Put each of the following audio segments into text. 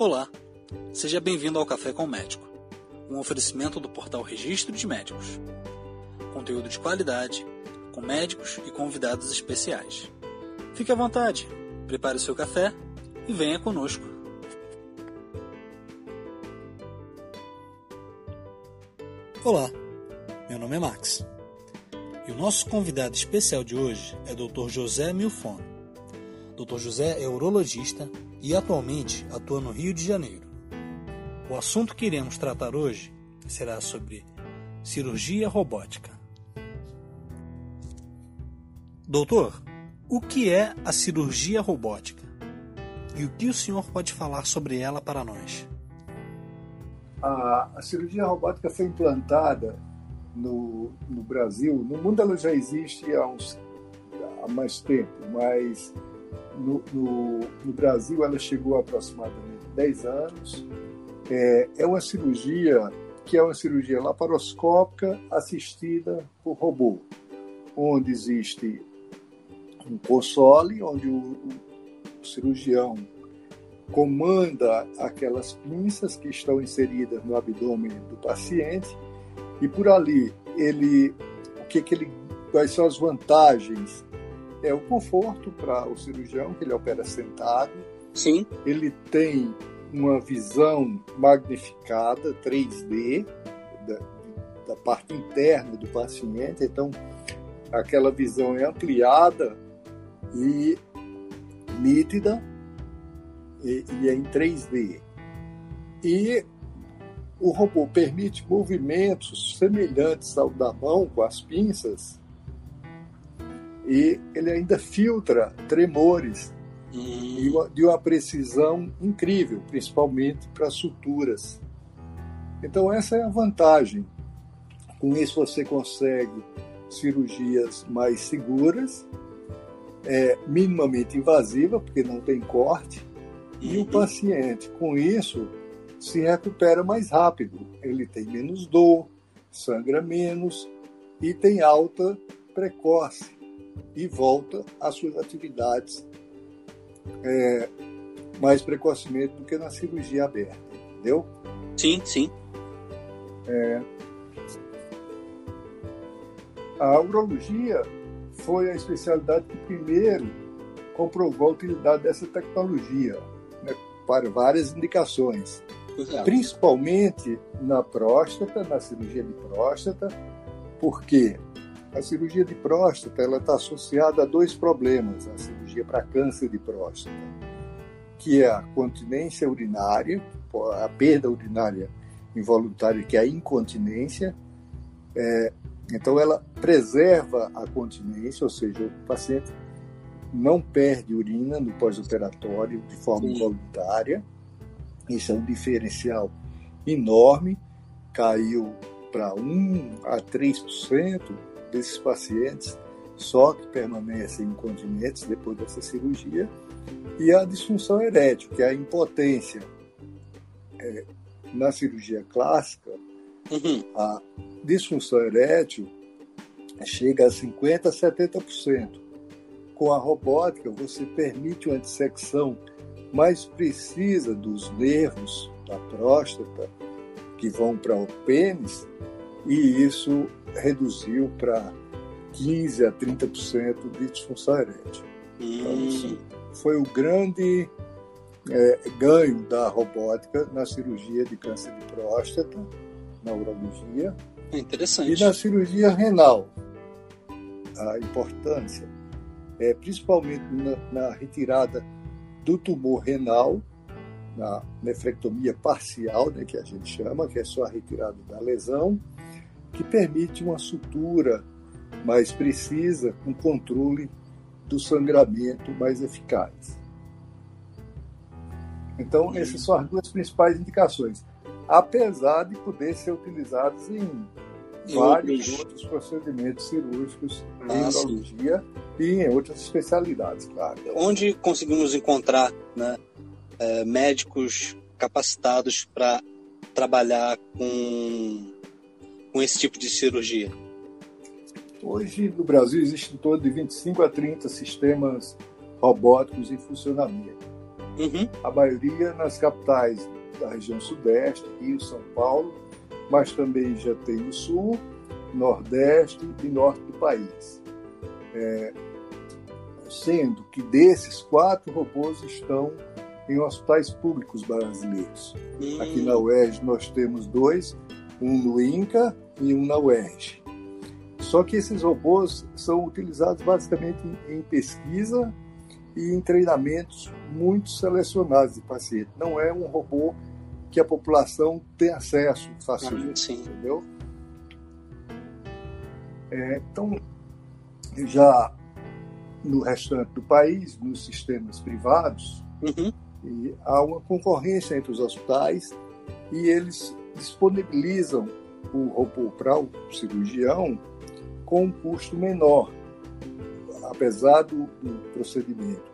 Olá, seja bem-vindo ao Café com o Médico, um oferecimento do portal Registro de Médicos. Conteúdo de qualidade, com médicos e convidados especiais. Fique à vontade, prepare o seu café e venha conosco. Olá, meu nome é Max e o nosso convidado especial de hoje é Dr. José Milfon. Dr. José é urologista e atualmente atua no Rio de Janeiro. O assunto que iremos tratar hoje será sobre cirurgia robótica. Doutor, o que é a cirurgia robótica? E o que o senhor pode falar sobre ela para nós? A, a cirurgia robótica foi implantada no, no Brasil. No mundo ela já existe há, uns, há mais tempo, mas no, no, no, Brasil ela chegou a aproximadamente 10 anos. É, é uma cirurgia que é uma cirurgia laparoscópica assistida por robô, onde existe um console, onde o, o cirurgião comanda aquelas pinças que estão inseridas no abdômen do paciente e por ali ele o que, que ele quais são as vantagens é o conforto para o cirurgião, que ele opera sentado. Sim. Ele tem uma visão magnificada, 3D, da, da parte interna do paciente. Então, aquela visão é ampliada e nítida e, e é em 3D. E o robô permite movimentos semelhantes ao da mão com as pinças e ele ainda filtra tremores hum. de uma precisão incrível, principalmente para suturas. Então essa é a vantagem. Com isso você consegue cirurgias mais seguras, é, minimamente invasiva, porque não tem corte, e o uhum. paciente, com isso, se recupera mais rápido. Ele tem menos dor, sangra menos e tem alta precoce e volta às suas atividades é, mais precocemente do que na cirurgia aberta, entendeu? Sim, sim. É, a urologia foi a especialidade que primeiro comprovou a utilidade dessa tecnologia né, para várias indicações, é. principalmente na próstata, na cirurgia de próstata, porque a cirurgia de próstata ela está associada a dois problemas, a cirurgia para câncer de próstata, que é a continência urinária, a perda urinária involuntária, que é a incontinência. É, então, ela preserva a continência, ou seja, o paciente não perde urina no pós-operatório de forma Sim. involuntária. Isso é um diferencial enorme, caiu para 1 a 3% desses pacientes só que permanecem incontinentes depois dessa cirurgia, e a disfunção erétil, que é a impotência. É, na cirurgia clássica, uhum. a disfunção erétil chega a 50% a 70%. Com a robótica, você permite uma dissecção mais precisa dos nervos da próstata que vão para o pênis, e isso reduziu para 15 a 30% de disfunção erétil. Então, hum. Então, foi o grande é, ganho da robótica na cirurgia de câncer de próstata, na urologia. É interessante. E na cirurgia renal. A importância é principalmente na, na retirada do tumor renal, na nefrectomia parcial, né, que a gente chama, que é só a retirada da lesão, que permite uma sutura mais precisa, com controle do sangramento mais eficaz. Então, essas são as duas principais indicações, apesar de poder ser utilizados em vários outros, outros procedimentos cirúrgicos ah, em urologia e em outras especialidades, claro. Onde conseguimos encontrar né, é, médicos capacitados para trabalhar com com esse tipo de cirurgia? Hoje no Brasil existem em torno de 25 a 30 sistemas robóticos em funcionamento. Uhum. A maioria nas capitais da região sudeste, Rio, São Paulo, mas também já tem no sul, nordeste e norte do país. É, sendo que desses quatro robôs estão em hospitais públicos brasileiros. Hum. Aqui na UERJ nós temos dois, um no INCA e um na UERJ. Só que esses robôs são utilizados basicamente em pesquisa e em treinamentos muito selecionados de paciente. Não é um robô que a população tem acesso facilmente, ah, entendeu? É, então, já no restante do país, nos sistemas privados, uhum. há uma concorrência entre os hospitais e eles disponibilizam o robô para o cirurgião com um custo menor, apesar do, do procedimento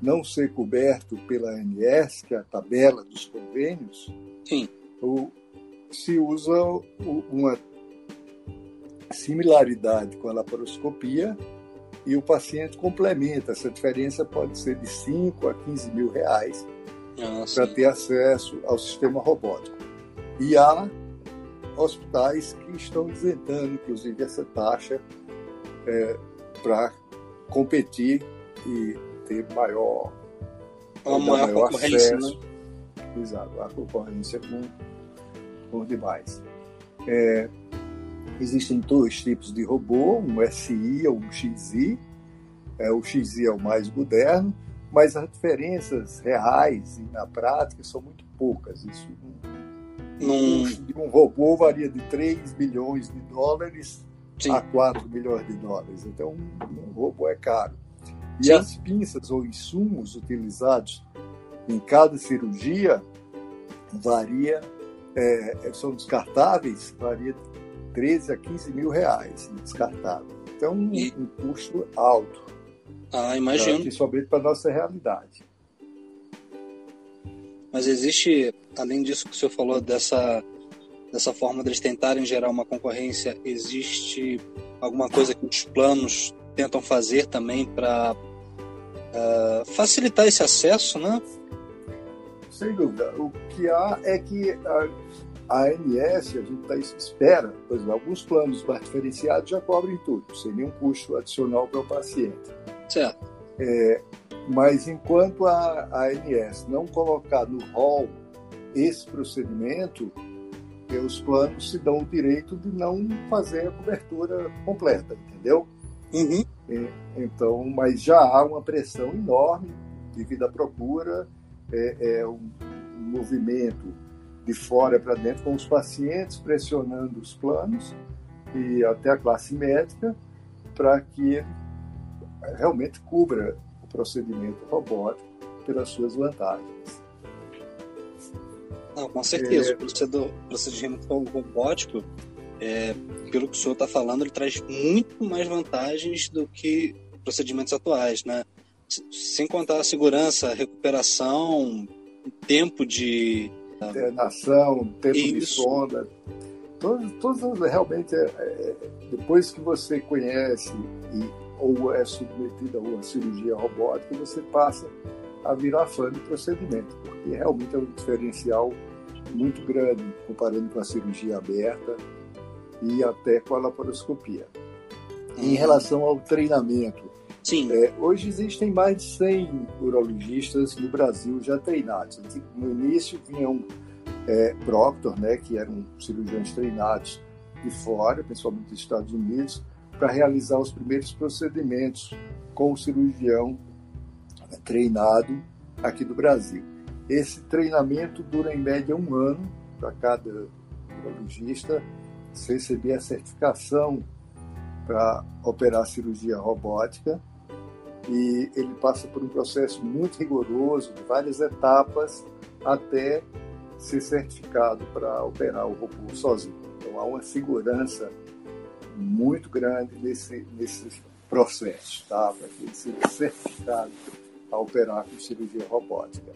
não ser coberto pela ANS, que é a tabela dos convênios, Sim. O, se usa uma similaridade com a laparoscopia e o paciente complementa. Essa diferença pode ser de 5 a 15 mil reais ah, para ter acesso ao sistema robótico. E há hospitais que estão isentando, inclusive, essa taxa é, para competir e ter maior, Uma maior, maior concorrência, acesso. Né? Exato, a concorrência com, com demais. É, Existem dois tipos de robô, um SI ou um XI. É, o XI é o mais moderno, mas as diferenças reais e na prática são muito poucas. Isso um, de um robô varia de 3 bilhões de dólares Sim. a 4 milhões de dólares. Então, um, um robô é caro. E Sim. as pinças ou insumos utilizados em cada cirurgia varia, é, são descartáveis, varia 13 a 15 mil reais descartável. Então, e... um custo alto. Ah, imagino. Principalmente para a nossa realidade. Mas existe, além disso que o senhor falou, dessa, dessa forma de eles tentarem gerar uma concorrência, existe alguma coisa que os planos tentam fazer também para uh, facilitar esse acesso, né? Sem dúvida. O que há é que uh, a ANS, a gente tá, espera, exemplo, alguns planos mais diferenciados já cobrem tudo, sem nenhum custo adicional para o paciente. Certo. É, mas enquanto a, a ANS não colocar no rol esse procedimento, os planos se dão o direito de não fazer a cobertura completa, entendeu? Uhum. É, então, mas já há uma pressão enorme devido à procura, é, é um, um movimento de fora para dentro, com os pacientes pressionando os planos e até a classe médica para que realmente cubra o procedimento robótico pelas suas vantagens. Não, com certeza. É... O procedimento robótico, é, pelo que o senhor está falando, ele traz muito mais vantagens do que procedimentos atuais, né? Sem contar a segurança, a recuperação, tempo de internação, tempo Isso. de sonda. Todos, todos realmente, é, é, depois que você conhece e, ou é submetido a uma cirurgia robótica, você passa a virar fã do procedimento, porque realmente é um diferencial muito grande comparando com a cirurgia aberta e até com a laparoscopia. Em uhum. relação ao treinamento, Sim. É, hoje existem mais de 100 urologistas no Brasil já treinados. No início vinham é, Proctor, né, que eram cirurgiões treinados de fora, principalmente dos Estados Unidos, para realizar os primeiros procedimentos com o cirurgião treinado aqui do Brasil. Esse treinamento dura em média um ano para cada urologista receber a certificação para operar cirurgia robótica e ele passa por um processo muito rigoroso, de várias etapas, até ser certificado para operar o robô sozinho. Então há uma segurança muito grande nesse, nesse processo, tá? para seja certificado a operar com cirurgia robótica.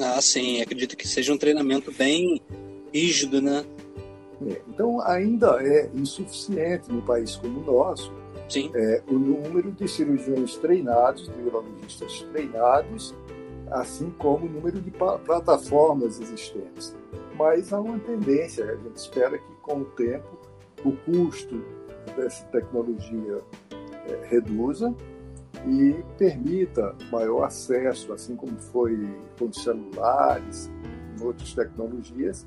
Ah, sim, acredito que seja um treinamento bem rígido, né? É, então ainda é insuficiente no país como o nosso Sim. É, o número de cirurgiões treinados, de urologistas treinados, assim como o número de plataformas existentes. Mas há uma tendência, a gente espera que com o tempo o custo dessa tecnologia é, reduza e permita maior acesso, assim como foi com os celulares, e outras tecnologias,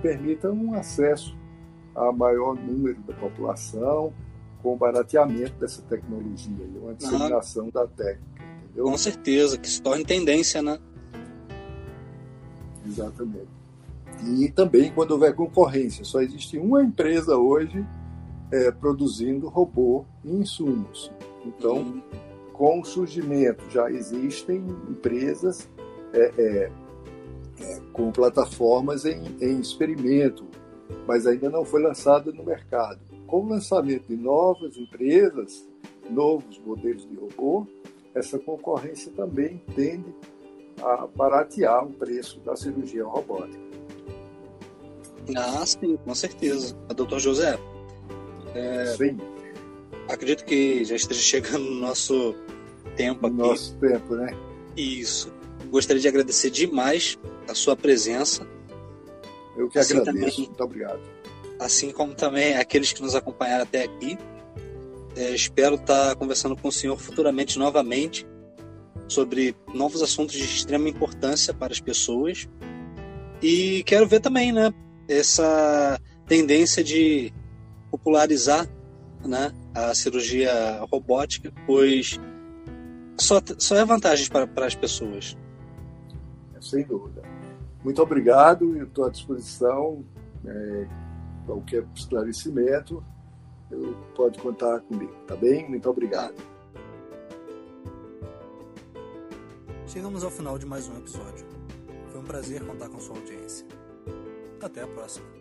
permita um acesso a maior número da população com o barateamento dessa tecnologia e uma disseminação da técnica. Entendeu? Com certeza, que se torne tendência, né? Exatamente. E também quando houver concorrência. Só existe uma empresa hoje é, produzindo robô e insumos. Então, uhum. Com o surgimento, já existem empresas é, é, é, com plataformas em, em experimento, mas ainda não foi lançada no mercado. Com o lançamento de novas empresas, novos modelos de robô, essa concorrência também tende a baratear o preço da cirurgia robótica. Ah, sim, com certeza. Doutor José, é, sim. Acredito que já esteja chegando no nosso tempo aqui. Nosso tempo, né? Isso. Gostaria de agradecer demais a sua presença. Eu que assim agradeço. Também, Muito obrigado. Assim como também aqueles que nos acompanharam até aqui. É, espero estar conversando com o senhor futuramente novamente sobre novos assuntos de extrema importância para as pessoas. E quero ver também, né, essa tendência de popularizar né, a cirurgia robótica, pois só, só é vantagem para, para as pessoas. Sem dúvida. Muito obrigado, eu estou à disposição. É, qualquer esclarecimento, eu, pode contar comigo, tá bem? Muito obrigado. Chegamos ao final de mais um episódio. Foi um prazer contar com sua audiência. Até a próxima.